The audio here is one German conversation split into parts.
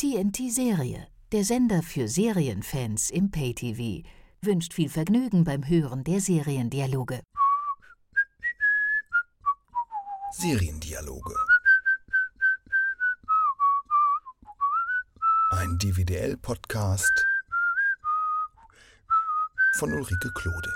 TNT Serie, der Sender für Serienfans im Pay-TV, wünscht viel Vergnügen beim Hören der Seriendialoge. Seriendialoge. Ein DVDL-Podcast von Ulrike Klode.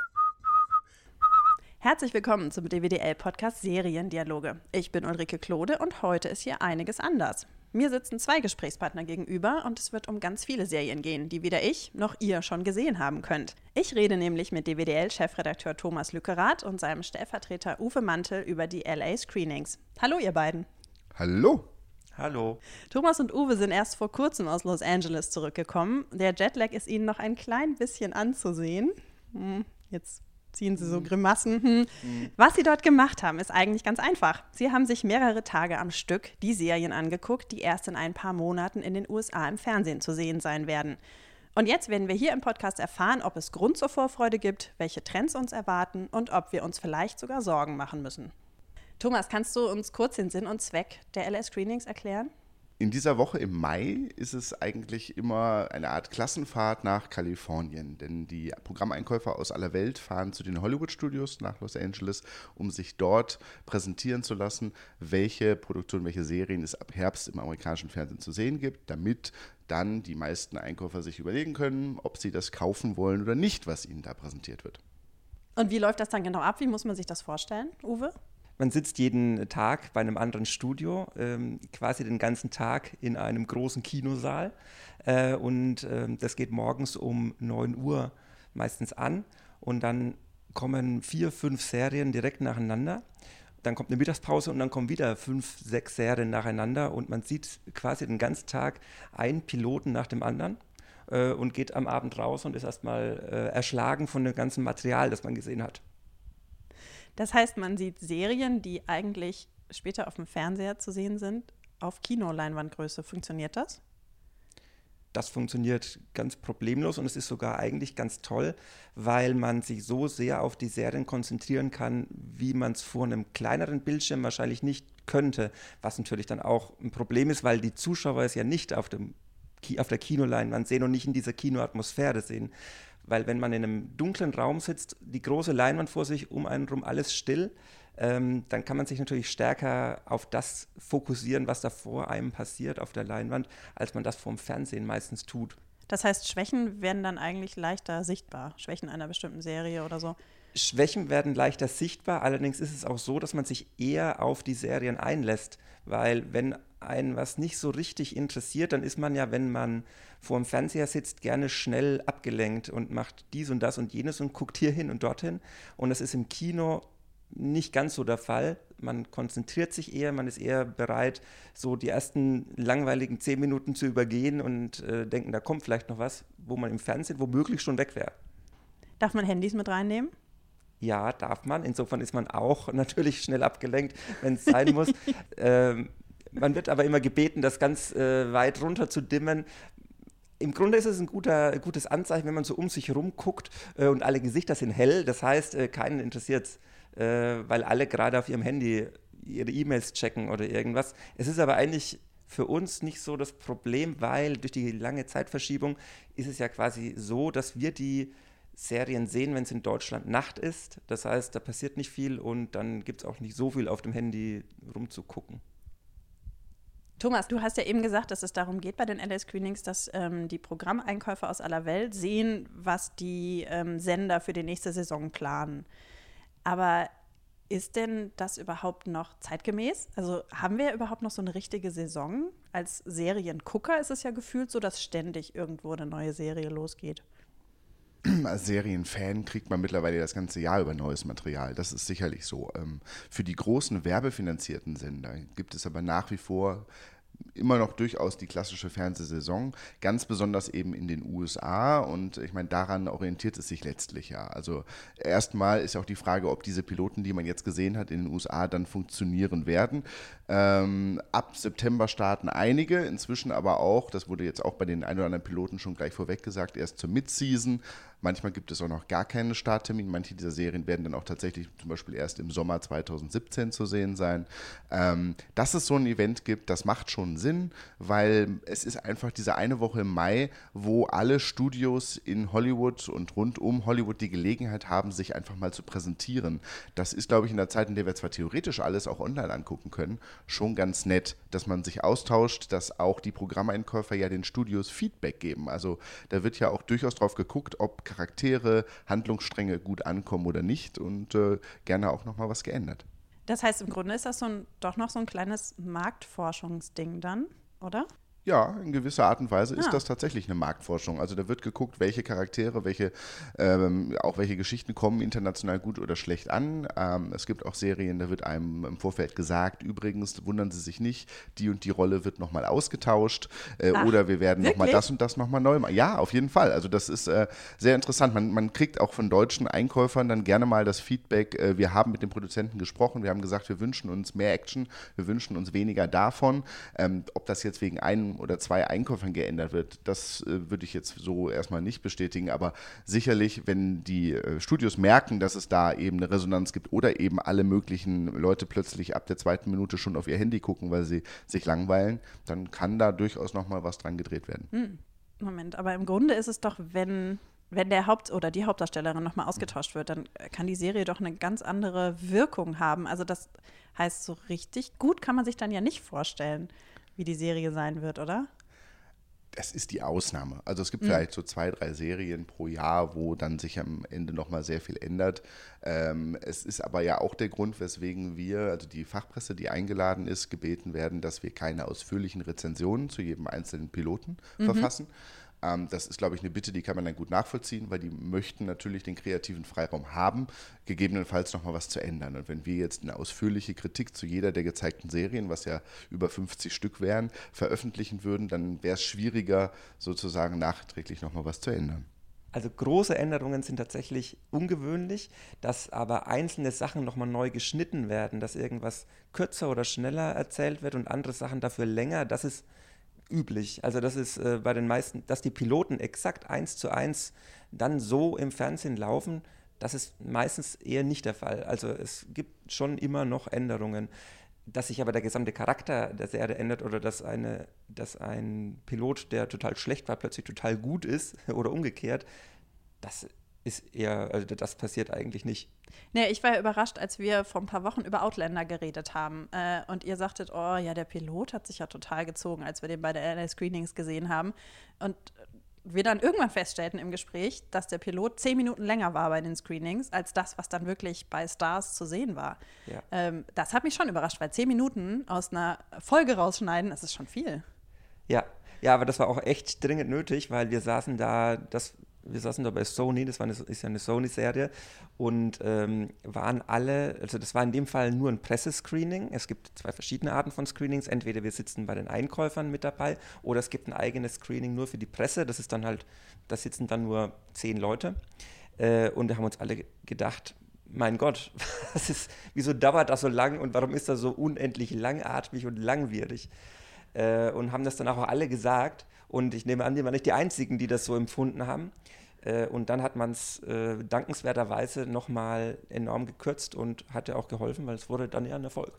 Herzlich willkommen zum DWDL-Podcast Seriendialoge. Ich bin Ulrike Klode und heute ist hier einiges anders. Mir sitzen zwei Gesprächspartner gegenüber und es wird um ganz viele Serien gehen, die weder ich noch ihr schon gesehen haben könnt. Ich rede nämlich mit DWDL-Chefredakteur Thomas Lückerath und seinem Stellvertreter Uwe Mantel über die LA Screenings. Hallo, ihr beiden. Hallo. Hallo. Thomas und Uwe sind erst vor kurzem aus Los Angeles zurückgekommen. Der Jetlag ist ihnen noch ein klein bisschen anzusehen. Hm, jetzt ziehen sie so Mhm. Grimassen. Hm. Was sie dort gemacht haben, ist eigentlich ganz einfach. Sie haben sich mehrere Tage am Stück die Serien angeguckt, die erst in ein paar Monaten in den USA im Fernsehen zu sehen sein werden. Und jetzt werden wir hier im Podcast erfahren, ob es Grund zur Vorfreude gibt, welche Trends uns erwarten und ob wir uns vielleicht sogar Sorgen machen müssen. Thomas, kannst du uns kurz den Sinn und Zweck der LS Screenings erklären? In dieser Woche im Mai ist es eigentlich immer eine Art Klassenfahrt nach Kalifornien, denn die Programmeinkäufer aus aller Welt fahren zu den Hollywood-Studios nach Los Angeles, um sich dort präsentieren zu lassen, welche Produktionen, welche Serien es ab Herbst im amerikanischen Fernsehen zu sehen gibt, damit dann die meisten Einkäufer sich überlegen können, ob sie das kaufen wollen oder nicht, was ihnen da präsentiert wird. Und wie läuft das dann genau ab? Wie muss man sich das vorstellen, Uwe? Man sitzt jeden Tag bei einem anderen Studio, ähm, quasi den ganzen Tag in einem großen Kinosaal. Äh, und ähm, das geht morgens um 9 Uhr meistens an. Und dann kommen vier, fünf Serien direkt nacheinander. Dann kommt eine Mittagspause und dann kommen wieder fünf, sechs Serien nacheinander. Und man sieht quasi den ganzen Tag einen Piloten nach dem anderen äh, und geht am Abend raus und ist erstmal äh, erschlagen von dem ganzen Material, das man gesehen hat. Das heißt, man sieht Serien, die eigentlich später auf dem Fernseher zu sehen sind, auf Kinoleinwandgröße. Funktioniert das? Das funktioniert ganz problemlos und es ist sogar eigentlich ganz toll, weil man sich so sehr auf die Serien konzentrieren kann, wie man es vor einem kleineren Bildschirm wahrscheinlich nicht könnte. Was natürlich dann auch ein Problem ist, weil die Zuschauer es ja nicht auf, dem, auf der Kinoleinwand sehen und nicht in dieser Kinoatmosphäre sehen. Weil wenn man in einem dunklen Raum sitzt, die große Leinwand vor sich, um einen rum alles still, ähm, dann kann man sich natürlich stärker auf das fokussieren, was da vor einem passiert auf der Leinwand, als man das vorm Fernsehen meistens tut. Das heißt, Schwächen werden dann eigentlich leichter sichtbar. Schwächen einer bestimmten Serie oder so. Schwächen werden leichter sichtbar, allerdings ist es auch so, dass man sich eher auf die Serien einlässt, weil wenn einen was nicht so richtig interessiert, dann ist man ja, wenn man vor dem Fernseher sitzt, gerne schnell abgelenkt und macht dies und das und jenes und guckt hier hin und dorthin. Und das ist im Kino nicht ganz so der Fall. Man konzentriert sich eher, man ist eher bereit, so die ersten langweiligen zehn Minuten zu übergehen und äh, denken, da kommt vielleicht noch was, wo man im Fernsehen womöglich schon weg wäre. Darf man Handys mit reinnehmen? Ja, darf man. Insofern ist man auch natürlich schnell abgelenkt, wenn es sein muss. ähm, man wird aber immer gebeten, das ganz äh, weit runter zu dimmen. Im Grunde ist es ein guter, gutes Anzeichen, wenn man so um sich herum guckt äh, und alle Gesichter sind hell. Das heißt, äh, keinen interessiert es, äh, weil alle gerade auf ihrem Handy ihre E-Mails checken oder irgendwas. Es ist aber eigentlich für uns nicht so das Problem, weil durch die lange Zeitverschiebung ist es ja quasi so, dass wir die Serien sehen, wenn es in Deutschland Nacht ist. Das heißt, da passiert nicht viel und dann gibt es auch nicht so viel auf dem Handy rumzugucken. Thomas, du hast ja eben gesagt, dass es darum geht bei den LA Screenings, dass ähm, die Programmeinkäufer aus aller Welt sehen, was die ähm, Sender für die nächste Saison planen. Aber ist denn das überhaupt noch zeitgemäß? Also haben wir überhaupt noch so eine richtige Saison? Als Seriengucker ist es ja gefühlt so, dass ständig irgendwo eine neue Serie losgeht. Als Serienfan kriegt man mittlerweile das ganze Jahr über neues Material. Das ist sicherlich so. Ähm, Für die großen werbefinanzierten Sender gibt es aber nach wie vor immer noch durchaus die klassische Fernsehsaison, ganz besonders eben in den USA und ich meine, daran orientiert es sich letztlich ja. Also erstmal ist auch die Frage, ob diese Piloten, die man jetzt gesehen hat in den USA, dann funktionieren werden. Ähm, ab September starten einige, inzwischen aber auch, das wurde jetzt auch bei den ein oder anderen Piloten schon gleich vorweg gesagt, erst zur Midseason. Manchmal gibt es auch noch gar keinen Starttermin. Manche dieser Serien werden dann auch tatsächlich zum Beispiel erst im Sommer 2017 zu sehen sein. Ähm, dass es so ein Event gibt, das macht schon Sinn, weil es ist einfach diese eine Woche im Mai, wo alle Studios in Hollywood und rund um Hollywood die Gelegenheit haben, sich einfach mal zu präsentieren. Das ist, glaube ich, in der Zeit, in der wir zwar theoretisch alles auch online angucken können, schon ganz nett, dass man sich austauscht, dass auch die Programmeinkäufer ja den Studios Feedback geben. Also da wird ja auch durchaus drauf geguckt, ob Charaktere, Handlungsstränge gut ankommen oder nicht und äh, gerne auch nochmal was geändert. Das heißt, im Grunde ist das so ein, doch noch so ein kleines Marktforschungsding dann, oder? Ja, in gewisser Art und Weise ist Ah. das tatsächlich eine Marktforschung. Also da wird geguckt, welche Charaktere, welche, ähm, auch welche Geschichten kommen international gut oder schlecht an. Ähm, es gibt auch Serien, da wird einem im Vorfeld gesagt, übrigens, wundern Sie sich nicht, die und die Rolle wird nochmal ausgetauscht äh, Ach, oder wir werden nochmal das und das nochmal neu machen. Ja, auf jeden Fall. Also das ist äh, sehr interessant. Man, man kriegt auch von deutschen Einkäufern dann gerne mal das Feedback, äh, wir haben mit dem Produzenten gesprochen, wir haben gesagt, wir wünschen uns mehr Action, wir wünschen uns weniger davon. Ähm, ob das jetzt wegen einem oder zwei Einkäufern geändert wird, das äh, würde ich jetzt so erstmal nicht bestätigen. Aber sicherlich, wenn die äh, Studios merken, dass es da eben eine Resonanz gibt oder eben alle möglichen Leute plötzlich ab der zweiten Minute schon auf ihr Handy gucken, weil sie sich langweilen, dann kann da durchaus nochmal was dran gedreht werden. Moment, aber im Grunde ist es doch, wenn, wenn der Haupt- oder die Hauptdarstellerin nochmal ausgetauscht wird, dann kann die Serie doch eine ganz andere Wirkung haben. Also das heißt, so richtig gut kann man sich dann ja nicht vorstellen, wie die Serie sein wird, oder? das ist die Ausnahme. Also es gibt vielleicht so zwei, drei Serien pro Jahr, wo dann sich am Ende nochmal sehr viel ändert. Ähm, es ist aber ja auch der Grund, weswegen wir, also die Fachpresse, die eingeladen ist, gebeten werden, dass wir keine ausführlichen Rezensionen zu jedem einzelnen Piloten verfassen. Ähm, das ist, glaube ich, eine Bitte, die kann man dann gut nachvollziehen, weil die möchten natürlich den kreativen Freiraum haben, gegebenenfalls nochmal was zu ändern. Und wenn wir jetzt eine ausführliche Kritik zu jeder der gezeigten Serien, was ja über 50 Stück wären, veröffentlichen würden, dann wäre es schwieriger, sozusagen nachträglich nochmal was zu ändern. Also große Änderungen sind tatsächlich ungewöhnlich, dass aber einzelne Sachen nochmal neu geschnitten werden, dass irgendwas kürzer oder schneller erzählt wird und andere Sachen dafür länger, das ist üblich. Also das ist äh, bei den meisten, dass die Piloten exakt eins zu eins dann so im Fernsehen laufen, das ist meistens eher nicht der Fall. Also es gibt schon immer noch Änderungen. Dass sich aber der gesamte Charakter der Serie ändert oder dass, eine, dass ein Pilot, der total schlecht war, plötzlich total gut ist oder umgekehrt, das ist eher, also das passiert eigentlich nicht. Nee, ich war ja überrascht, als wir vor ein paar Wochen über Outlander geredet haben. Äh, und ihr sagtet, oh ja, der Pilot hat sich ja total gezogen, als wir den bei der LA Screenings gesehen haben. Und wir dann irgendwann feststellten im Gespräch, dass der Pilot zehn Minuten länger war bei den Screenings, als das, was dann wirklich bei Stars zu sehen war. Ja. Ähm, das hat mich schon überrascht, weil zehn Minuten aus einer Folge rausschneiden, das ist schon viel. Ja, ja, aber das war auch echt dringend nötig, weil wir saßen da, das, wir saßen da bei Sony, das war eine, ist ja eine Sony-Serie, und ähm, waren alle, also das war in dem Fall nur ein Pressescreening. Es gibt zwei verschiedene Arten von Screenings. Entweder wir sitzen bei den Einkäufern mit dabei oder es gibt ein eigenes Screening nur für die Presse. Das ist dann halt, da sitzen dann nur zehn Leute. Äh, und da haben uns alle gedacht, mein Gott, was ist, wieso dauert das so lang und warum ist das so unendlich langatmig und langwierig? Äh, und haben das dann auch alle gesagt. Und ich nehme an, die waren nicht die Einzigen, die das so empfunden haben. Äh, und dann hat man es äh, dankenswerterweise nochmal enorm gekürzt und hat ja auch geholfen, weil es wurde dann ja ein Erfolg.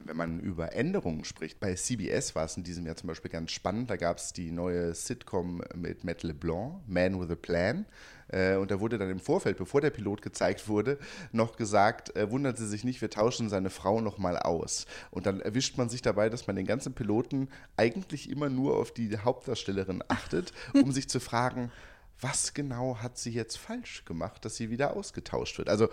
Wenn man über Änderungen spricht, bei CBS war es in diesem Jahr zum Beispiel ganz spannend. Da gab es die neue Sitcom mit Matt LeBlanc, Man with a Plan. Äh, und da wurde dann im Vorfeld, bevor der Pilot gezeigt wurde, noch gesagt, äh, wundern Sie sich nicht, wir tauschen seine Frau nochmal aus. Und dann erwischt man sich dabei, dass man den ganzen Piloten eigentlich immer nur auf die Hauptdarstellerin achtet, um sich zu fragen, was genau hat sie jetzt falsch gemacht, dass sie wieder ausgetauscht wird? Also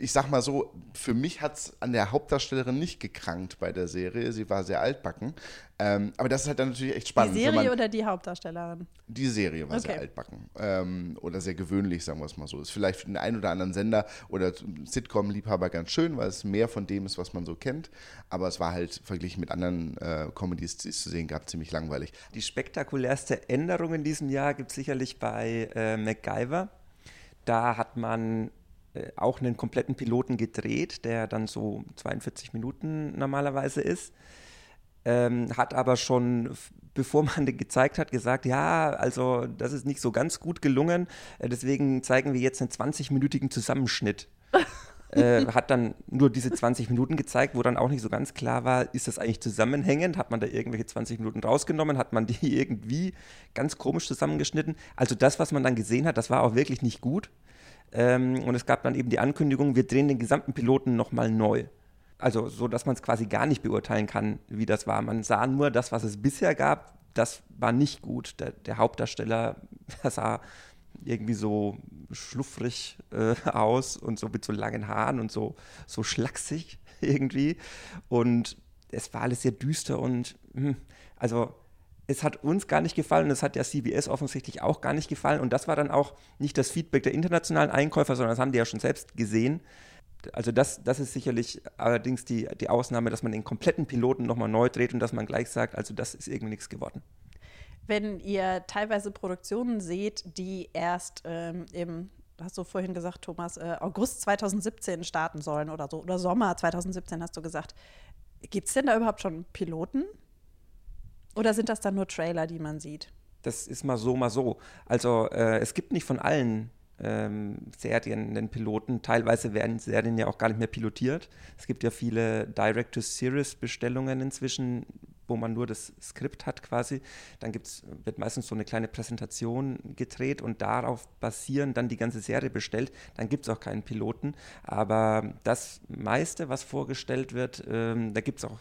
ich sag mal so, für mich hat es an der Hauptdarstellerin nicht gekrankt bei der Serie. Sie war sehr altbacken. Ähm, aber das ist halt dann natürlich echt spannend. die Serie man, oder die Hauptdarstellerin? die Serie war sehr Okay. altbacken. Ähm, oder sehr gewöhnlich, sagen wir es mal so. Ist vielleicht für den einen oder anderen Sender oder Sitcom-Liebhaber ganz schön, weil es mehr von dem ist, was man so kennt. Aber es war halt verglichen mit anderen äh, Comedies, die es zu sehen gab, ziemlich langweilig. Die spektakulärste Änderung in diesem Jahr gibt es sicherlich bei äh, MacGyver. Da hat man auch einen kompletten Piloten gedreht, der dann so 42 Minuten normalerweise ist. Ähm, hat aber schon, bevor man den gezeigt hat, gesagt, ja, also das ist nicht so ganz gut gelungen, äh, deswegen zeigen wir jetzt einen 20-minütigen Zusammenschnitt. äh, hat dann nur diese 20 Minuten gezeigt, wo dann auch nicht so ganz klar war, ist das eigentlich zusammenhängend? Hat man da irgendwelche 20 Minuten rausgenommen? Hat man die irgendwie ganz komisch zusammengeschnitten? Also das, was man dann gesehen hat, das war auch wirklich nicht gut. Ähm, und es gab dann eben die Ankündigung, wir drehen den gesamten Piloten nochmal neu. Also so, dass man es quasi gar nicht beurteilen kann, wie das war. Man sah nur das, was es bisher gab, das war nicht gut. Der, der Hauptdarsteller sah irgendwie so schluffrig äh, aus und so mit so langen Haaren und so, so schlaksig irgendwie. Und es war alles sehr düster und hm, also es hat uns gar nicht gefallen und es hat der CBS offensichtlich auch gar nicht gefallen. Und das war dann auch nicht das Feedback der internationalen Einkäufer, sondern das haben die ja schon selbst gesehen. Also das, das ist sicherlich allerdings die, die Ausnahme, dass man den kompletten Piloten nochmal neu dreht und dass man gleich sagt, also das ist irgendwie nichts geworden wenn ihr teilweise Produktionen seht, die erst ähm, im hast du vorhin gesagt, Thomas, äh, August 2017 starten sollen oder so, oder Sommer 2017 hast du gesagt. Gibt es denn da überhaupt schon Piloten? Oder sind das dann nur Trailer, die man sieht? Das ist mal so, mal so. Also äh, es gibt nicht von allen ähm, Serien den Piloten. Teilweise werden Serien ja auch gar nicht mehr pilotiert. Es gibt ja viele Direct-to-Series-Bestellungen inzwischen, wo man nur das Skript hat quasi. Dann gibt's, wird meistens so eine kleine Präsentation gedreht und darauf basierend dann die ganze Serie bestellt. Dann gibt es auch keinen Piloten. Aber das meiste, was vorgestellt wird, ähm, da gibt es auch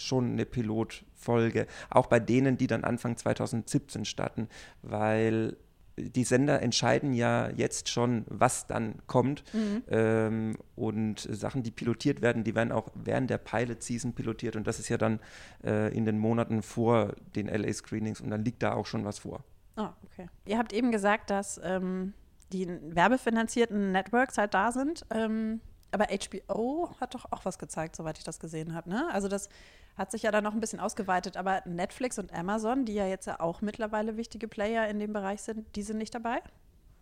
schon eine Pilotfolge. Auch bei denen, die dann Anfang 2017 starten, weil die Sender entscheiden ja jetzt schon, was dann kommt. Mhm. Ähm, und Sachen, die pilotiert werden, die werden auch während der Pilot-Season pilotiert. Und das ist ja dann äh, in den Monaten vor den LA-Screenings. Und dann liegt da auch schon was vor. Ah, okay. Ihr habt eben gesagt, dass ähm, die werbefinanzierten Networks halt da sind. Ähm, aber HBO hat doch auch was gezeigt, soweit ich das gesehen habe. Ne? Also das hat sich ja dann noch ein bisschen ausgeweitet. Aber Netflix und Amazon, die ja jetzt ja auch mittlerweile wichtige Player in dem Bereich sind, die sind nicht dabei?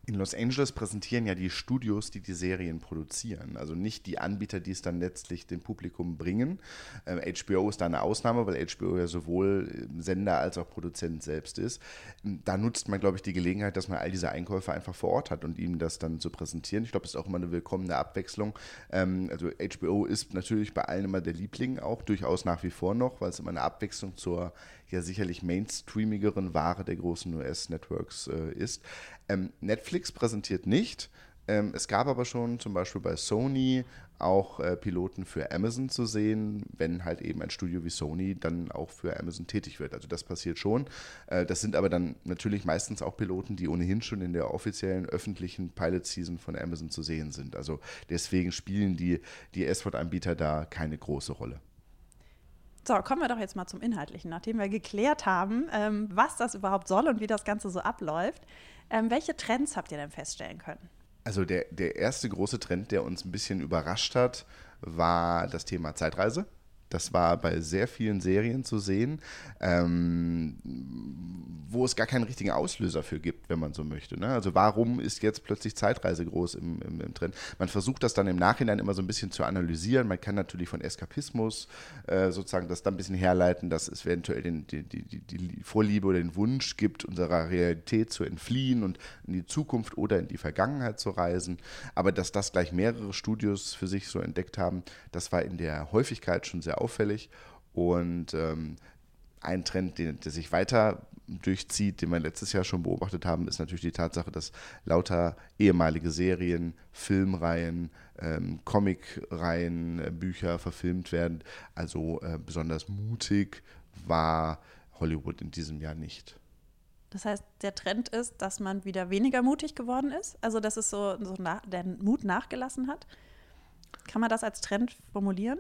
In Los Angeles präsentieren ja die Studios, die die Serien produzieren. Also nicht die Anbieter, die es dann letztlich dem Publikum bringen. Ähm, HBO ist da eine Ausnahme, weil HBO ja sowohl äh, Sender als auch Produzent selbst ist. Da nutzt man, glaube ich, die Gelegenheit, dass man all diese Einkäufer einfach vor Ort hat und ihm das dann zu präsentieren. Ich glaube, das ist auch immer eine willkommene Abwechslung. Ähm, also HBO ist natürlich bei allen immer der Liebling, auch durchaus nach wie vor noch, weil es immer eine Abwechslung zur ja sicherlich mainstreamigeren Ware der großen US-Networks äh, ist. Ähm, Netflix präsentiert nicht. Ähm, es gab aber schon zum Beispiel bei Sony auch äh, Piloten für Amazon zu sehen, wenn halt eben ein Studio wie Sony dann auch für Amazon tätig wird. Also das passiert schon. Äh, das sind aber dann natürlich meistens auch Piloten, die ohnehin schon in der offiziellen öffentlichen Pilot-Season von Amazon zu sehen sind. Also deswegen spielen die, die S-Wort-Anbieter da keine große Rolle. So, kommen wir doch jetzt mal zum Inhaltlichen. Nachdem wir geklärt haben, ähm, was das überhaupt soll und wie das Ganze so abläuft, ähm, welche Trends habt ihr denn feststellen können? Also der, der erste große Trend, der uns ein bisschen überrascht hat, war das Thema Zeitreise. Das war bei sehr vielen Serien zu sehen, ähm, wo es gar keinen richtigen Auslöser für gibt, wenn man so möchte. Ne? Also warum ist jetzt plötzlich Zeitreise groß im, im, im, Trend? Man versucht das dann im Nachhinein immer so ein bisschen zu analysieren. Man kann natürlich von Eskapismus äh, sozusagen das dann ein bisschen herleiten, dass es eventuell den, die, die, die Vorliebe oder den Wunsch gibt, unserer Realität zu entfliehen und in die Zukunft oder in die Vergangenheit zu reisen. Aber dass das gleich mehrere Studios für sich so entdeckt haben, das war in der Häufigkeit schon sehr auffällig. Und ähm, ein Trend, den, der sich weiter durchzieht, den wir letztes Jahr schon beobachtet haben, ist natürlich die Tatsache, dass lauter ehemalige Serien, Filmreihen, ähm, Comicreihen, äh, Bücher verfilmt werden. Also äh, besonders mutig war Hollywood in diesem Jahr nicht. Das heißt, der Trend ist, dass man wieder weniger mutig geworden ist, also dass es so, so nach, der Mut nachgelassen hat. Kann man das als Trend formulieren?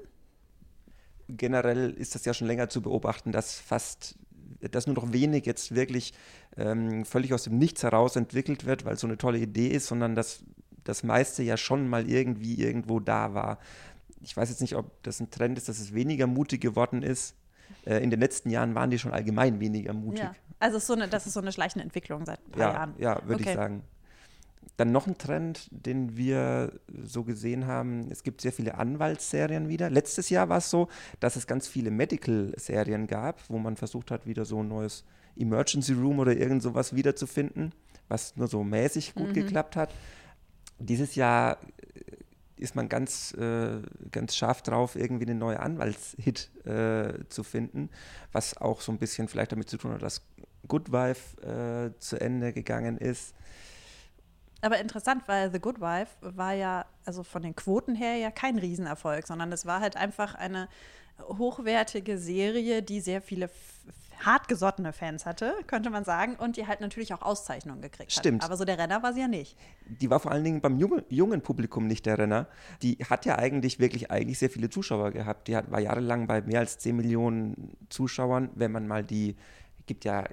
Generell ist das ja schon länger zu beobachten, dass fast, dass nur noch wenig jetzt wirklich ähm, völlig aus dem Nichts heraus entwickelt wird, weil es so eine tolle Idee ist, sondern dass das meiste ja schon mal irgendwie irgendwo da war. Ich weiß jetzt nicht, ob das ein Trend ist, dass es weniger mutig geworden ist. Äh, in den letzten Jahren waren die schon allgemein weniger mutig. Ja. Also so eine, das ist so eine schleichende Entwicklung seit ein paar ja, Jahren. Ja, würde okay. ich sagen. Dann noch ein Trend, den wir so gesehen haben, es gibt sehr viele Anwaltsserien wieder. Letztes Jahr war es so, dass es ganz viele Medical-Serien gab, wo man versucht hat, wieder so ein neues Emergency Room oder irgend sowas wiederzufinden, was nur so mäßig gut mhm. geklappt hat. Dieses Jahr ist man ganz, äh, ganz scharf drauf, irgendwie eine neue Anwaltshit äh, zu finden, was auch so ein bisschen vielleicht damit zu tun hat, dass Good Wife äh, zu Ende gegangen ist. Aber interessant, weil The Good Wife war ja, also von den Quoten her ja kein Riesenerfolg, sondern es war halt einfach eine hochwertige Serie, die sehr viele hartgesottene Fans hatte, könnte man sagen, und die halt natürlich auch Auszeichnungen gekriegt Stimmt. hat. Aber so der Renner war sie ja nicht. Die war vor allen Dingen beim jungen, jungen Publikum nicht der Renner. Die hat ja eigentlich wirklich eigentlich sehr viele Zuschauer gehabt. Die hat, war jahrelang bei mehr als 10 Millionen Zuschauern, wenn man mal die, gibt ja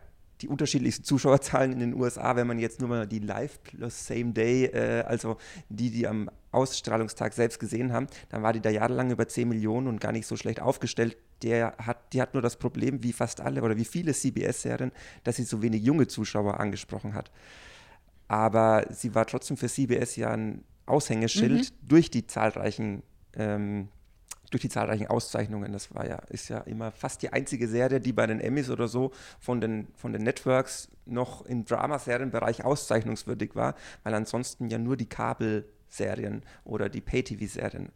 die unterschiedlichsten Zuschauerzahlen in den USA, wenn man jetzt nur mal die Live plus Same Day, äh, also die, die am Ausstrahlungstag selbst gesehen haben, dann war die da jahrelang über 10 Millionen und gar nicht so schlecht aufgestellt. Der hat, die hat nur das Problem, wie fast alle oder wie viele CBS-Serien, dass sie so wenig junge Zuschauer angesprochen hat. Aber sie war trotzdem für CBS ja ein Aushängeschild mhm. durch die zahlreichen ähm, durch die zahlreichen Auszeichnungen. Das war ja, ist ja immer fast die einzige Serie, die bei den Emmys oder so von den, von den Networks noch im Dramaserienbereich auszeichnungswürdig war, weil ansonsten ja nur die Kabelserien oder die Pay-TV-Serien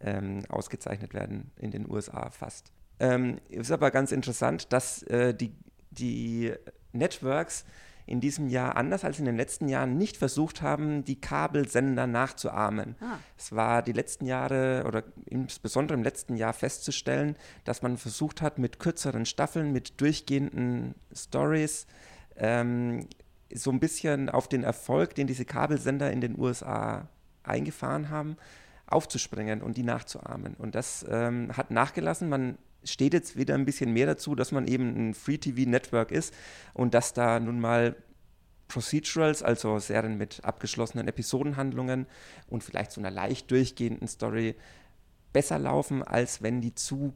ähm, ausgezeichnet werden in den USA fast. Ähm, ist aber ganz interessant, dass äh, die, die Networks in diesem Jahr, anders als in den letzten Jahren, nicht versucht haben, die Kabelsender nachzuahmen. Ah. Es war die letzten Jahre oder insbesondere im letzten Jahr festzustellen, dass man versucht hat, mit kürzeren Staffeln, mit durchgehenden Stories, ähm, so ein bisschen auf den Erfolg, den diese Kabelsender in den USA eingefahren haben, aufzuspringen und die nachzuahmen. Und das ähm, hat nachgelassen. Man steht jetzt wieder ein bisschen mehr dazu, dass man eben ein Free-TV-Network ist und dass da nun mal Procedurals, also Serien mit abgeschlossenen Episodenhandlungen und vielleicht so einer leicht durchgehenden Story besser laufen, als wenn die zu,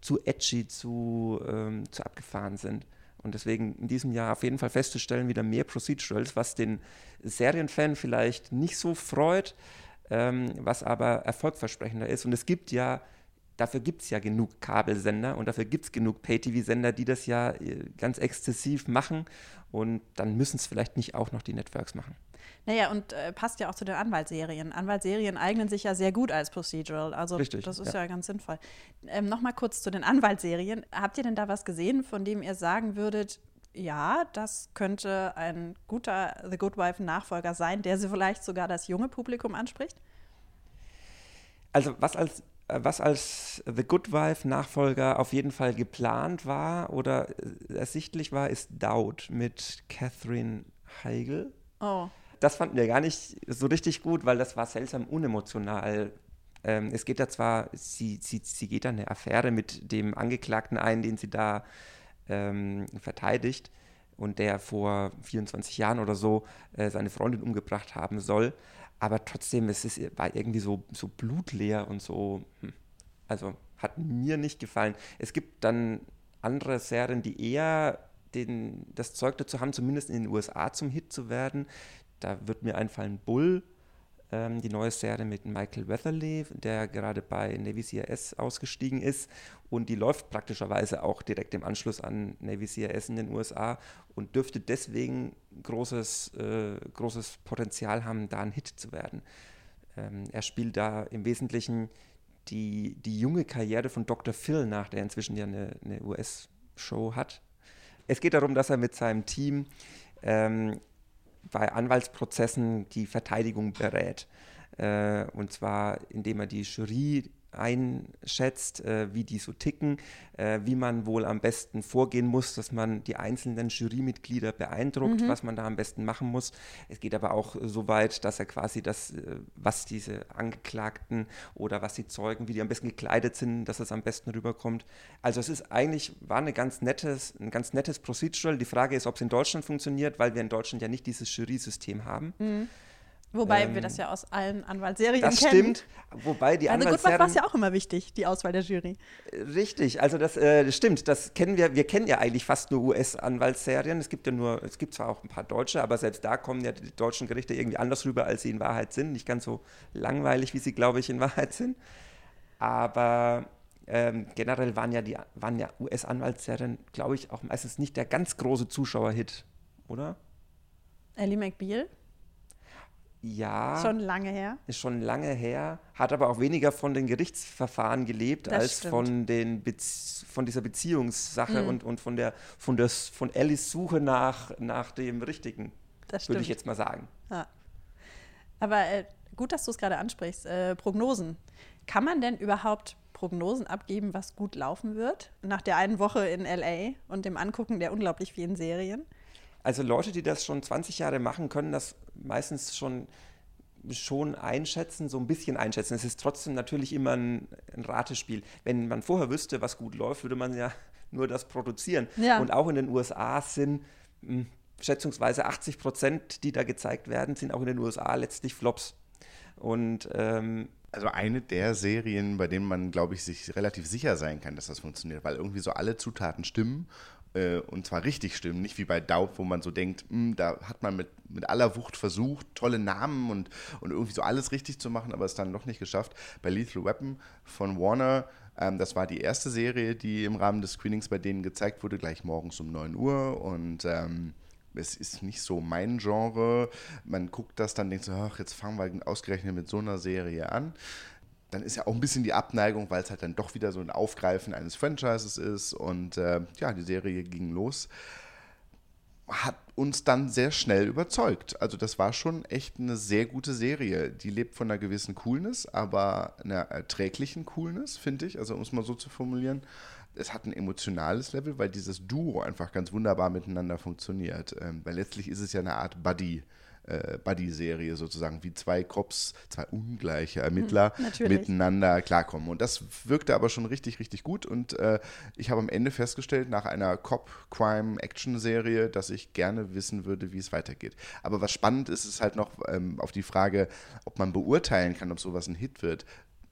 zu edgy, zu, ähm, zu abgefahren sind. Und deswegen in diesem Jahr auf jeden Fall festzustellen, wieder mehr Procedurals, was den Serienfan vielleicht nicht so freut, ähm, was aber erfolgversprechender ist. Und es gibt ja Dafür gibt es ja genug Kabelsender und dafür gibt es genug Pay-TV-Sender, die das ja äh, ganz exzessiv machen. Und dann müssen es vielleicht nicht auch noch die Networks machen. Naja, und äh, passt ja auch zu den Anwaltsserien. Anwaltsserien eignen sich ja sehr gut als Procedural. Also Richtig, das ist ja. ja, ganz sinnvoll. Ähm, Nochmal kurz zu den Anwaltsserien. Habt ihr denn da was gesehen, von dem ihr sagen würdet, ja, das könnte ein guter The Good Wife-Nachfolger sein, der vielleicht sogar das junge Publikum anspricht? Also was als was als The Good Wife Nachfolger auf jeden Fall geplant war oder ersichtlich war, ist Doubt mit Catherine Heigl. Oh. Das fanden wir gar nicht so richtig gut, weil das war seltsam unemotional. Ähm, es geht da zwar, sie, sie, sie geht da eine Affäre mit dem Angeklagten ein, den sie da ähm, verteidigt und der vor 24 Jahren oder so äh, seine Freundin umgebracht haben soll aber trotzdem, es ist, war irgendwie so, so blutleer und so, hm, also hat mir nicht gefallen. Es gibt dann andere Serien, die eher den, das Zeug dazu haben, zumindest in den USA zum Hit zu werden. Da wird mir einfallen Bull, ähm, die neue Serie mit Michael Weatherly, der gerade bei Navy CRS ausgestiegen ist. Und die läuft praktischerweise auch direkt im Anschluss an Navy CRS in den USA und dürfte deswegen großes, äh, großes Potenzial haben, da ein Hit zu werden. Ähm, er spielt da im Wesentlichen die, die junge Karriere von Dr. Phil nach, der inzwischen ja eine, eine US-Show hat. Es geht darum, dass er mit seinem Team ähm, bei Anwaltsprozessen die Verteidigung berät. Äh, und zwar, indem er die Jury einschätzt, äh, wie die so ticken, äh, wie man wohl am besten vorgehen muss, dass man die einzelnen Jurymitglieder beeindruckt, mhm. was man da am besten machen muss. Es geht aber auch so weit, dass er quasi das, äh, was diese Angeklagten oder was die Zeugen, wie die am besten gekleidet sind, dass es am besten rüberkommt. Also es ist eigentlich, war eine ganz nettes, ein ganz nettes Procedural. Die Frage ist, ob es in Deutschland funktioniert, weil wir in Deutschland ja nicht dieses Jury-System haben. Mhm. Wobei ähm, wir das ja aus allen Anwaltsserien das kennen. Das stimmt. Wobei die also Anwaltsserien. Good war es ja auch immer wichtig, die Auswahl der Jury. Richtig, also das, äh, stimmt. Das kennen wir. Wir kennen ja eigentlich fast nur US-Anwaltsserien. Es gibt ja nur, es gibt zwar auch ein paar deutsche, aber selbst da kommen ja die deutschen Gerichte irgendwie anders rüber, als sie in Wahrheit sind. Nicht ganz so langweilig, wie sie, glaube ich, in Wahrheit sind. Aber ähm, generell waren ja die waren ja US-Anwaltsserien, glaube ich, auch meistens nicht der ganz große Zuschauerhit, oder? Ellie McBeal? Ja. Schon lange her. Ist schon lange her, hat aber auch weniger von den Gerichtsverfahren gelebt, Das als stimmt. von, den von dieser Beziehungssache Mhm. und, und von, der, von, des, von Ellis Suche nach, nach dem Richtigen, Das würde stimmt. ich jetzt mal sagen. Ja. Aber äh, gut, dass du es gerade ansprichst. Äh, Prognosen. Kann man denn überhaupt Prognosen abgeben, was gut laufen wird? Nach der einen Woche in LA und dem Angucken der unglaublich vielen Serien? Also Leute, die das schon 20 Jahre machen, können das meistens schon, schon einschätzen, so ein bisschen einschätzen. Es ist trotzdem natürlich immer ein, ein Ratespiel. Wenn man vorher wüsste, was gut läuft, würde man ja nur das produzieren. Ja. Und auch in den USA sind mh, schätzungsweise 80 Prozent, die da gezeigt werden, sind auch in den USA letztlich Flops. Und ähm, Also eine der Serien, bei denen man, glaube ich, sich relativ sicher sein kann, dass das funktioniert, weil irgendwie so alle Zutaten stimmen äh, und zwar richtig stimmen, nicht wie bei Daub, wo man so denkt, hm, da hat man mit, mit aller Wucht versucht, tolle Namen und, und irgendwie so alles richtig zu machen, aber es dann doch nicht geschafft. Bei Lethal Weapon von Warner, ähm, das war die erste Serie, die im Rahmen des Screenings bei denen gezeigt wurde, gleich morgens um 9 Uhr und ähm, es ist nicht so mein Genre. Man guckt das dann, denkt so, ach, jetzt fangen wir ausgerechnet mit so einer Serie an. Dann ist ja auch ein bisschen die Abneigung, weil es halt dann doch wieder so ein Aufgreifen eines Franchises ist. Und äh, ja, die Serie ging los. Hat uns dann sehr schnell überzeugt. Also das war schon echt eine sehr gute Serie. Die lebt von einer gewissen Coolness, aber einer erträglichen Coolness, finde ich. Also um es mal so zu formulieren es hat ein emotionales Level, weil dieses Duo einfach ganz wunderbar miteinander funktioniert. Ähm, weil letztlich ist es ja eine Art Buddy. Äh, Buddy-Serie sozusagen, wie zwei Cops, zwei ungleiche Ermittler natürlich. miteinander klarkommen. Und das wirkte aber schon richtig, richtig gut. Und äh, ich habe am Ende festgestellt, nach einer Cop-Crime-Action-Serie, dass ich gerne wissen würde, wie es weitergeht. Aber was spannend ist, ist halt noch ähm, auf die Frage, ob man beurteilen kann, ob sowas ein Hit wird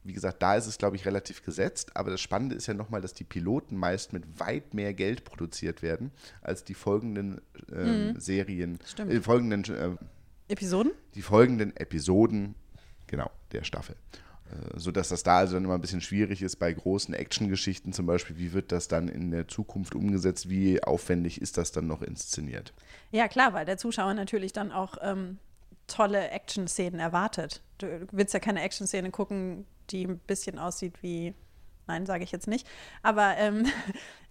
wie gesagt, da ist es, glaube ich, relativ gesetzt. Aber das Spannende ist ja nochmal, dass die Piloten meist mit weit mehr Geld produziert werden als die folgenden ähm, Serien, Stimmt. äh, folgenden, äh, Episoden? die folgenden Episoden, genau, der Staffel. Äh, sodass das da also dann immer ein bisschen schwierig ist bei großen Actiongeschichten zum Beispiel. Wie wird das dann in der Zukunft umgesetzt? Wie aufwendig ist das dann noch inszeniert? Ja, klar, weil der Zuschauer natürlich dann auch ähm, tolle Action-Szenen erwartet. Du willst ja keine Action-Szene gucken, die ein bisschen aussieht wie, nein, sage ich jetzt nicht, aber ähm,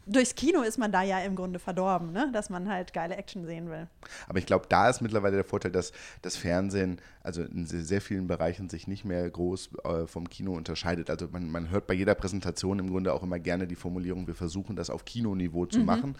durchs Kino ist man da ja im Grunde verdorben, ne? dass man halt geile Action sehen will. Aber ich glaube, da ist mittlerweile der Vorteil, dass das Fernsehen also in sehr, sehr vielen Bereichen sich nicht mehr groß äh, vom Kino unterscheidet. Also man, man hört bei jeder Präsentation im Grunde auch immer gerne die Formulierung, wir versuchen das auf Kinoniveau zu machen.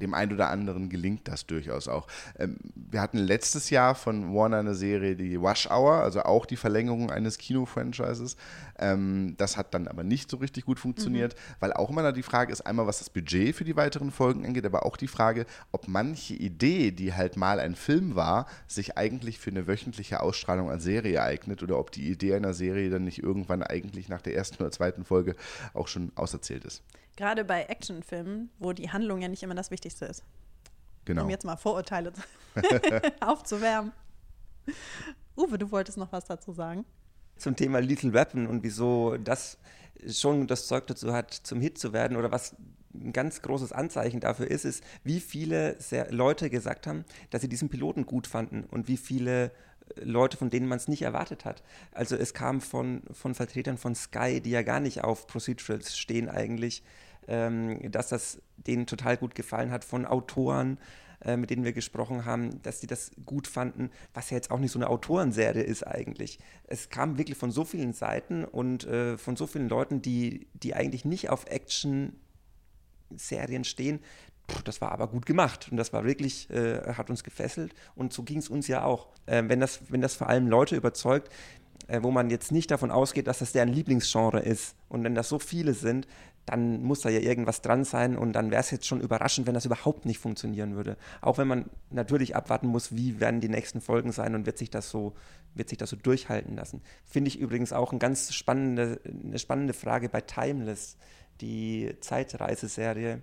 Dem einen oder anderen gelingt das durchaus auch. Ähm, wir hatten letztes Jahr von Warner eine Serie, die Rush Hour, also auch die Verlängerung eines Kino-Franchises. Ähm, das hat dann aber nicht so richtig gut funktioniert, weil auch immer da die Frage ist, einmal was das Budget für die weiteren Folgen angeht, aber auch die Frage, ob manche Idee, die halt mal ein Film war, sich eigentlich für eine wöchentliche Ausstrahlung als Serie eignet oder ob die Idee einer Serie dann nicht irgendwann eigentlich nach der ersten oder zweiten Folge auch schon auserzählt ist. Gerade bei Actionfilmen, wo die Handlung ja nicht immer das Wichtigste ist. Genau. Um jetzt mal Vorurteile aufzuwärmen. Uwe, du wolltest noch was dazu sagen? zum Thema Lethal Weapon und wieso das schon das Zeug dazu hat, zum Hit zu werden oder was ein ganz großes Anzeichen dafür ist, ist, wie viele Leute gesagt haben, dass sie diesen Piloten gut fanden und wie viele äh, Leute, von denen man es nicht erwartet hat. Also es kam von, von Vertretern von Sky, die ja gar nicht auf Procedurals stehen eigentlich, ähm, dass das denen total gut gefallen hat, von Autoren, äh, mit denen wir gesprochen haben, dass die das gut fanden, was ja jetzt auch nicht so eine Autorenserie ist eigentlich. Es kam wirklich von so vielen Seiten und äh, von so vielen Leuten, die, die eigentlich nicht auf Action-Serien stehen. Das war aber gut gemacht und das war wirklich, äh, hat uns gefesselt und so ging es uns ja auch. Äh, wenn, das, wenn das vor allem Leute überzeugt, äh, wo man jetzt nicht davon ausgeht, dass das deren Lieblingsgenre ist und wenn das so viele sind, dann muss da ja irgendwas dran sein und dann wäre es jetzt schon überraschend, wenn das überhaupt nicht funktionieren würde. Auch wenn man natürlich abwarten muss, wie werden die nächsten Folgen sein und wird sich das so, wird sich das so durchhalten lassen. Finde ich übrigens auch eine ganz spannende, eine spannende Frage bei Timeless, die Zeitreiseserie,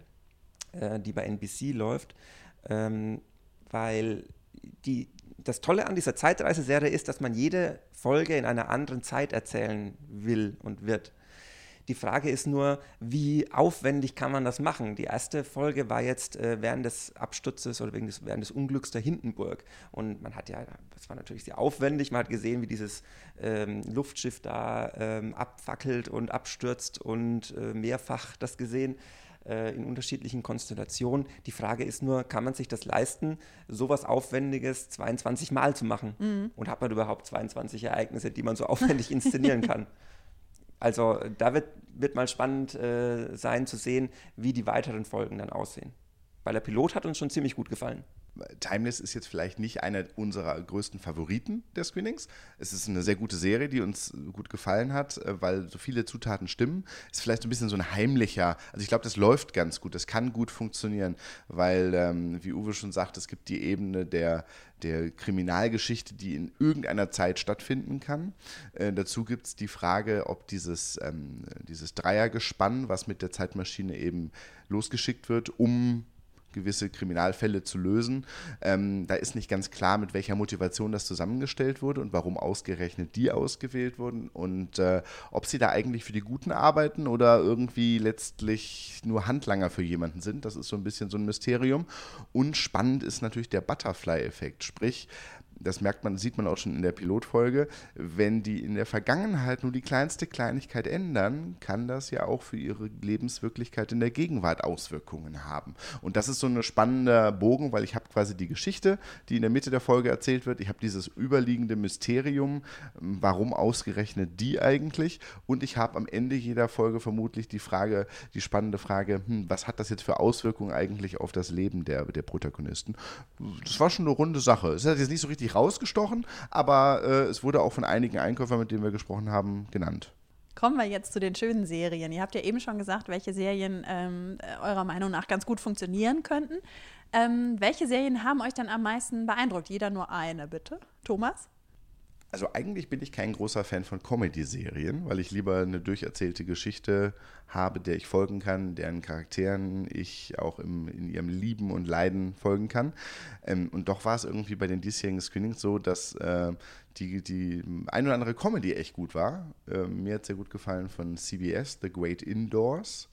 äh, die bei NBC läuft, ähm, weil die, das Tolle an dieser Zeitreiseserie ist, dass man jede Folge in einer anderen Zeit erzählen will und wird Die Frage ist nur, wie aufwendig kann man das machen? Die erste Folge war jetzt äh, während des Absturzes oder wegen des, während des Unglücks der Hindenburg. Und man hat ja, das war natürlich sehr aufwendig, man hat gesehen, wie dieses ähm, Luftschiff da ähm, abfackelt und abstürzt und äh, mehrfach das gesehen äh, in unterschiedlichen Konstellationen. Die Frage ist nur, kann man sich das leisten, sowas Aufwendiges 22 Mal zu machen? Mhm. Und hat man überhaupt 22 Ereignisse, die man so aufwendig inszenieren kann? Also da wird, wird mal spannend äh, sein zu sehen, wie die weiteren Folgen dann aussehen. Weil der Pilot hat uns schon ziemlich gut gefallen. Timeless ist jetzt vielleicht nicht einer unserer größten Favoriten der Screenings. Es ist eine sehr gute Serie, die uns gut gefallen hat, äh, weil so viele Zutaten stimmen. Ist vielleicht so ein bisschen so ein heimlicher, also ich glaube, das läuft ganz gut, das kann gut funktionieren, weil, ähm, wie Uwe schon sagt, es gibt die Ebene der, der Kriminalgeschichte, die in irgendeiner Zeit stattfinden kann. Äh, dazu gibt es die Frage, ob dieses, ähm, dieses Dreiergespann, was mit der Zeitmaschine eben losgeschickt wird, um gewisse Kriminalfälle zu lösen. Ähm, da ist nicht ganz klar, mit welcher Motivation das zusammengestellt wurde und warum ausgerechnet die ausgewählt wurden und äh, ob sie da eigentlich für die Guten arbeiten oder irgendwie letztlich nur Handlanger für jemanden sind. Das ist so ein bisschen so ein Mysterium. Und spannend ist natürlich der Butterfly-Effekt, sprich, das merkt man, sieht man auch schon in der Pilotfolge, wenn die in der Vergangenheit nur die kleinste Kleinigkeit ändern, kann das ja auch für ihre Lebenswirklichkeit in der Gegenwart Auswirkungen haben. Und das ist so ein spannender Bogen, weil ich habe quasi die Geschichte, die in der Mitte der Folge erzählt wird, ich habe dieses überliegende Mysterium, warum ausgerechnet die eigentlich, und ich habe am Ende jeder Folge vermutlich die Frage, die spannende Frage, hm, was hat das jetzt für Auswirkungen eigentlich auf das Leben der, der Protagonisten? Das war schon eine runde Sache. Es hat jetzt nicht so richtig rausgestochen, aber äh, es wurde auch von einigen Einkäufern, mit denen wir gesprochen haben, genannt. Kommen wir jetzt zu den schönen Serien. Ihr habt ja eben schon gesagt, welche Serien ähm, eurer Meinung nach ganz gut funktionieren könnten. Ähm, welche Serien haben euch dann am meisten beeindruckt? Jeder nur eine, bitte. Thomas? Also eigentlich bin ich kein großer Fan von Comedy-Serien, weil ich lieber eine durcherzählte Geschichte habe, der ich folgen kann, deren Charakteren ich auch im, in ihrem Lieben und Leiden folgen kann. Ähm, und doch war es irgendwie bei den diesjährigen Screenings so, dass äh, die, die ein oder andere Comedy echt gut war. Äh, mir hat sehr gut gefallen von CBS, The Great Indoors.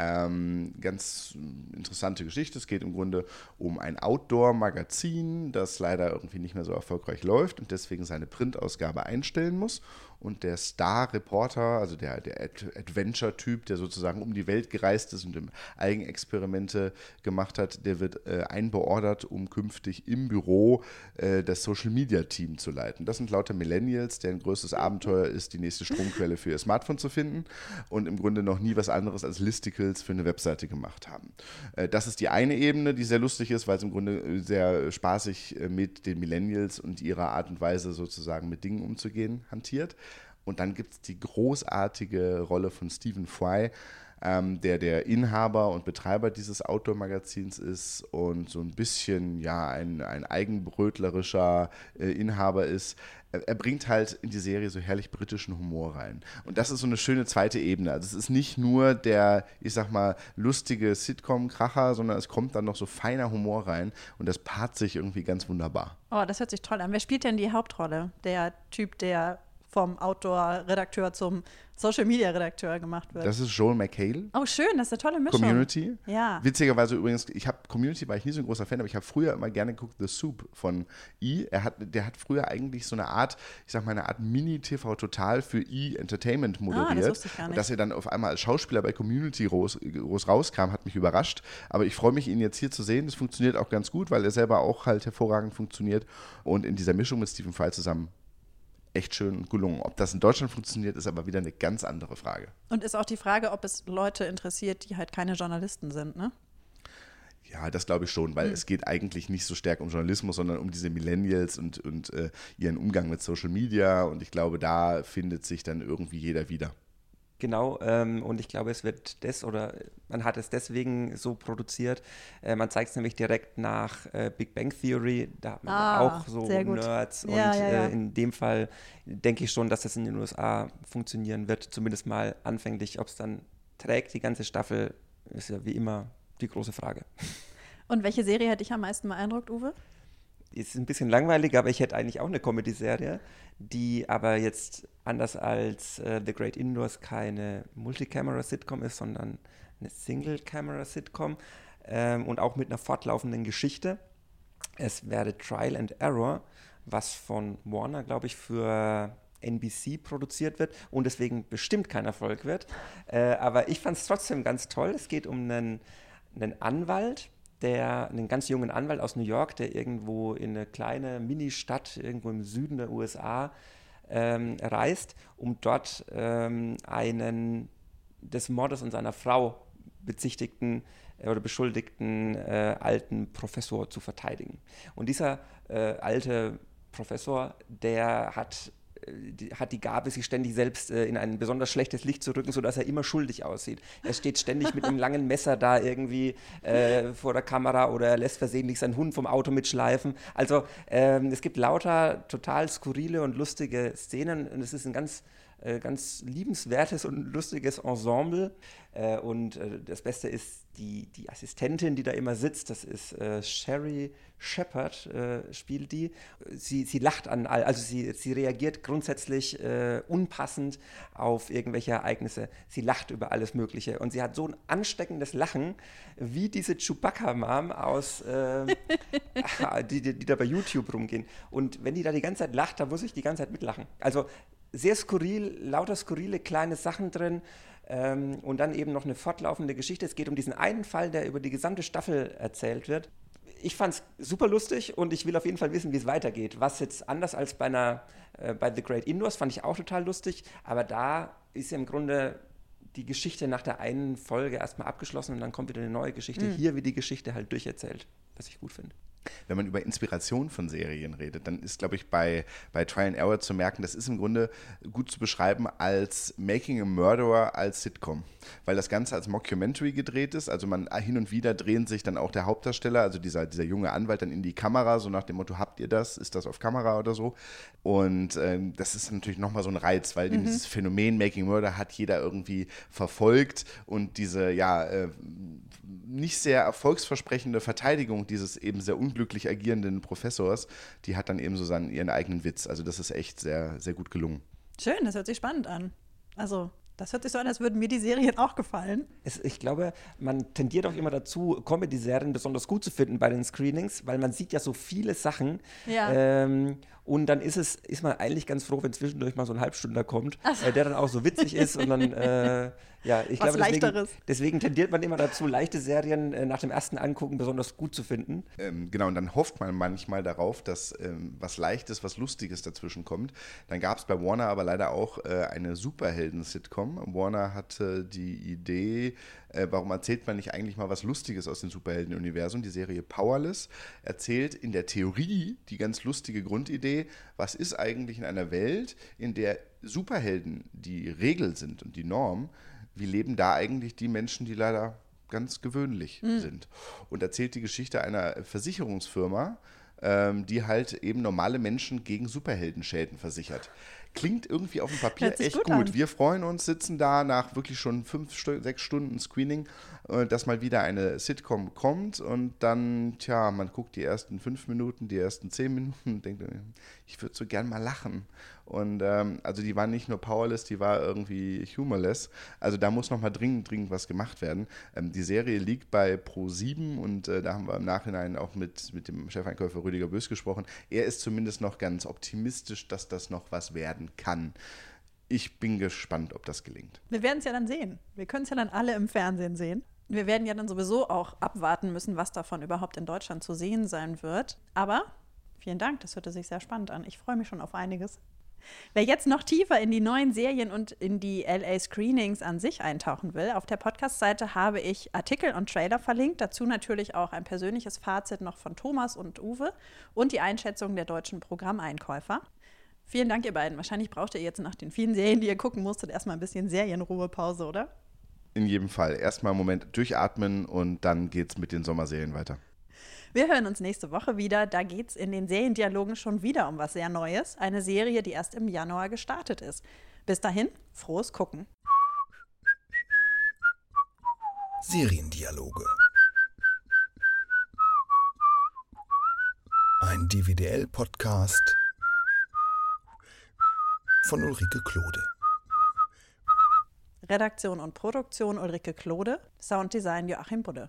Ähm, ganz interessante Geschichte. Es geht im Grunde um ein Outdoor-Magazin, das leider irgendwie nicht mehr so erfolgreich läuft und deswegen seine Printausgabe einstellen muss und der Star-Reporter, also der, der Ad Adventure-Typ, der sozusagen um die Welt gereist ist und Eigenexperimente gemacht hat, der wird äh, einbeordert, um künftig im Büro äh, das Social-Media-Team zu leiten. Das sind lauter Millennials, deren größtes Abenteuer ist, die nächste Stromquelle für ihr Smartphone zu finden und im Grunde noch nie was anderes als Listicles für eine Webseite gemacht haben. Äh, das ist die eine Ebene, die sehr lustig ist, weil es im Grunde äh, sehr spaßig äh, mit den Millennials und ihrer Art und Weise sozusagen mit Dingen umzugehen hantiert. Und dann gibt es die großartige Rolle von Stephen Fry, ähm, der der Inhaber und Betreiber dieses Outdoor-Magazins ist und so ein bisschen ja ein, ein eigenbrötlerischer äh, Inhaber ist. Er, bringt halt in die Serie so herrlich britischen Humor rein. Und das ist so eine schöne zweite Ebene. Also es ist nicht nur der, ich sag mal, lustige Sitcom-Kracher, sondern es kommt dann noch so feiner Humor rein und das paart sich irgendwie ganz wunderbar. Oh, das hört sich toll an. Wer spielt denn die Hauptrolle? Der Typ, der vom Outdoor-Redakteur zum Social-Media-Redakteur gemacht wird. Das ist Joel McHale. Oh, schön, das ist eine tolle Mischung. Community. Ja. Witzigerweise übrigens, ich habe Community war ich nie so ein großer Fan, aber ich habe früher immer gerne geguckt The Soup von E. Er hat, der hat früher eigentlich so eine Art, ich sag mal, eine Art Mini-TV total für E Entertainment moderiert. Ah, das wusste ich gar nicht. Und dass er dann auf einmal als Schauspieler bei Community groß, groß rauskam, hat mich überrascht. Aber ich freue mich, ihn jetzt hier zu sehen. Das funktioniert auch ganz gut, weil er selber auch halt hervorragend funktioniert. Und in dieser Mischung mit Stephen Fry zusammen echt schön gelungen. Ob das in Deutschland funktioniert, ist aber wieder eine ganz andere Frage. Und ist auch die Frage, ob es Leute interessiert, die halt keine Journalisten sind, ne? Ja, das glaube ich schon, weil mhm. es geht eigentlich nicht so stark um Journalismus, sondern um diese Millennials und, und äh, ihren Umgang mit Social Media. Und ich glaube, da findet sich dann irgendwie jeder wieder. Genau, ähm, und ich glaube, es wird das oder man hat es deswegen so produziert. Äh, man zeigt es nämlich direkt nach äh, Big Bang Theory, da hat man ah, auch so Nerds ja, und ja, ja. Äh, in dem Fall denke ich schon, dass das in den USA funktionieren wird, zumindest mal anfänglich. Ob es dann trägt, die ganze Staffel, ist ja wie immer die große Frage. Und welche Serie hat dich am meisten beeindruckt, Uwe? Ist ein bisschen langweilig, aber ich hätte eigentlich auch eine Comedy-Serie, die aber jetzt anders als äh, The Great Indoors keine Multicamera-Sitcom ist, sondern eine Single-Camera-Sitcom ähm, und auch mit einer fortlaufenden Geschichte. Es wäre Trial and Error, was von Warner, glaube ich, für NBC produziert wird und deswegen bestimmt kein Erfolg wird. Äh, aber ich fand es trotzdem ganz toll. Es geht um einen, einen Anwalt, der, einen ganz jungen Anwalt aus New York, der irgendwo in eine kleine Mini-Stadt irgendwo im Süden der USA ähm, reist, um dort ähm, einen des Mordes an seiner Frau bezichtigten äh, oder beschuldigten äh, alten Professor zu verteidigen. Und dieser äh, alte Professor, der hat die, hat die Gabe, sich ständig selbst äh, in ein besonders schlechtes Licht zu rücken, sodass er immer schuldig aussieht. Er steht ständig mit einem langen Messer da irgendwie äh, vor der Kamera oder er lässt versehentlich seinen Hund vom Auto mitschleifen. Also ähm, es gibt lauter total skurrile und lustige Szenen und es ist ein ganz äh, ganz liebenswertes und lustiges Ensemble. Äh, und äh, das Beste ist die, die Assistentin, die da immer sitzt, das ist äh, Sherry Shepard, äh, spielt die. Sie, sie lacht an, all, also sie, sie reagiert grundsätzlich äh, unpassend auf irgendwelche Ereignisse. Sie lacht über alles Mögliche und sie hat so ein ansteckendes Lachen, wie diese Chewbacca-Mom aus, die, die, die da bei YouTube rumgehen. Und wenn die da die ganze Zeit lacht, da muss ich die ganze Zeit mitlachen. Also sehr skurril, lauter skurrile kleine Sachen drin ähm, und dann eben noch eine fortlaufende Geschichte. Es geht um diesen einen Fall, der über die gesamte Staffel erzählt wird. Ich fand es super lustig und ich will auf jeden Fall wissen, wie es weitergeht. Was jetzt anders als bei, einer, äh, bei The Great Indoors fand ich auch total lustig, aber da ist ja im Grunde die Geschichte nach der einen Folge erstmal abgeschlossen und dann kommt wieder eine neue Geschichte. Mhm. Hier wird die Geschichte halt durcherzählt, was ich gut finde wenn man über Inspiration von Serien redet, dann ist, glaube ich, bei, bei Trial and Error zu merken, das ist im Grunde gut zu beschreiben als Making a Murderer als Sitcom. Weil das Ganze als Mockumentary gedreht ist. Also man hin und wieder drehen sich dann auch der Hauptdarsteller, also dieser, dieser junge Anwalt, dann in die Kamera, so nach dem Motto, habt ihr das? Ist das auf Kamera oder so? Und ähm, das ist natürlich nochmal so ein Reiz, weil mhm. dieses Phänomen Making Murder hat jeder irgendwie verfolgt und diese, ja, äh, nicht sehr erfolgsversprechende Verteidigung dieses eben sehr unglücklich agierenden Professors, die hat dann eben so seinen, ihren eigenen Witz. Also das ist echt sehr, sehr gut gelungen. Schön, das hört sich spannend an. Also das hört sich so an, als würden mir die Serien auch gefallen. Es, ich glaube, man tendiert auch immer dazu, Comedy-Serien besonders gut zu finden bei den Screenings, weil man sieht ja so viele Sachen. Ja. Ähm, und dann ist es, ist man eigentlich ganz froh, wenn zwischendurch mal so ein Halbstünder kommt, so. äh, der dann auch so witzig ist und dann, äh, ja, ich Was glaube, deswegen, deswegen, tendiert man immer dazu, leichte Serien äh, nach dem ersten Angucken besonders gut zu finden. Ähm, genau, und dann hofft man manchmal darauf, dass ähm, was Leichtes, was Lustiges dazwischen kommt. Dann gab es bei Warner aber leider auch äh, eine Superhelden-Sitcom. Warner hatte die Idee, äh, warum erzählt man nicht eigentlich mal was Lustiges aus dem Superhelden-Universum? Die Serie Powerless erzählt in der Theorie die ganz lustige Grundidee, was ist eigentlich in einer Welt, in der Superhelden die Regel sind und die Norm, wie leben da eigentlich die Menschen, die leider ganz gewöhnlich mhm. sind? Und erzählt die Geschichte einer Versicherungsfirma, ähm, die halt eben normale Menschen gegen Superheldenschäden versichert klingt irgendwie auf dem Papier echt gut. gut. Wir freuen uns, sitzen da nach wirklich schon fünf, sechs Stunden Screening, äh, dass mal wieder eine Sitcom kommt und dann, tja, man guckt die ersten fünf Minuten, die ersten zehn Minuten und denkt, ich würde so gern mal lachen. Und ähm, also die war nicht nur powerless, die war irgendwie humorless. Also da muss noch mal dringend, dringend was gemacht werden. Ähm, die Serie liegt bei Pro7 und äh, da haben wir im Nachhinein auch mit, mit dem Chefeinkäufer Rüdiger Bös gesprochen. Er ist zumindest noch ganz optimistisch, dass das noch was werden kann. Ich bin gespannt, ob das gelingt. Wir werden es ja dann sehen. Wir können es ja dann alle im Fernsehen sehen. Wir werden ja dann sowieso auch abwarten müssen, was davon überhaupt in Deutschland zu sehen sein wird. Aber vielen Dank, das hörte sich sehr spannend an. Ich freue mich schon auf einiges. Wer jetzt noch tiefer in die neuen Serien und in die LA Screenings an sich eintauchen will, auf der Podcast-Seite habe ich Artikel und Trailer verlinkt. Dazu natürlich auch ein persönliches Fazit noch von Thomas und Uwe und die Einschätzung der deutschen Programmeinkäufer. Vielen Dank, ihr beiden. Wahrscheinlich braucht ihr jetzt nach den vielen Serien, die ihr gucken musstet, erstmal ein bisschen Serienruhepause, oder? In jedem Fall. Erstmal einen Moment durchatmen und dann geht's mit den Sommerserien weiter. Wir hören uns nächste Woche wieder. Da geht es in den Seriendialogen schon wieder um was sehr Neues. Eine Serie, die erst im Januar gestartet ist. Bis dahin, frohes Gucken. Seriendialoge. Ein DVDL-Podcast von Ulrike Klode. Redaktion und Produktion Ulrike Klode, Sounddesign Joachim Budde.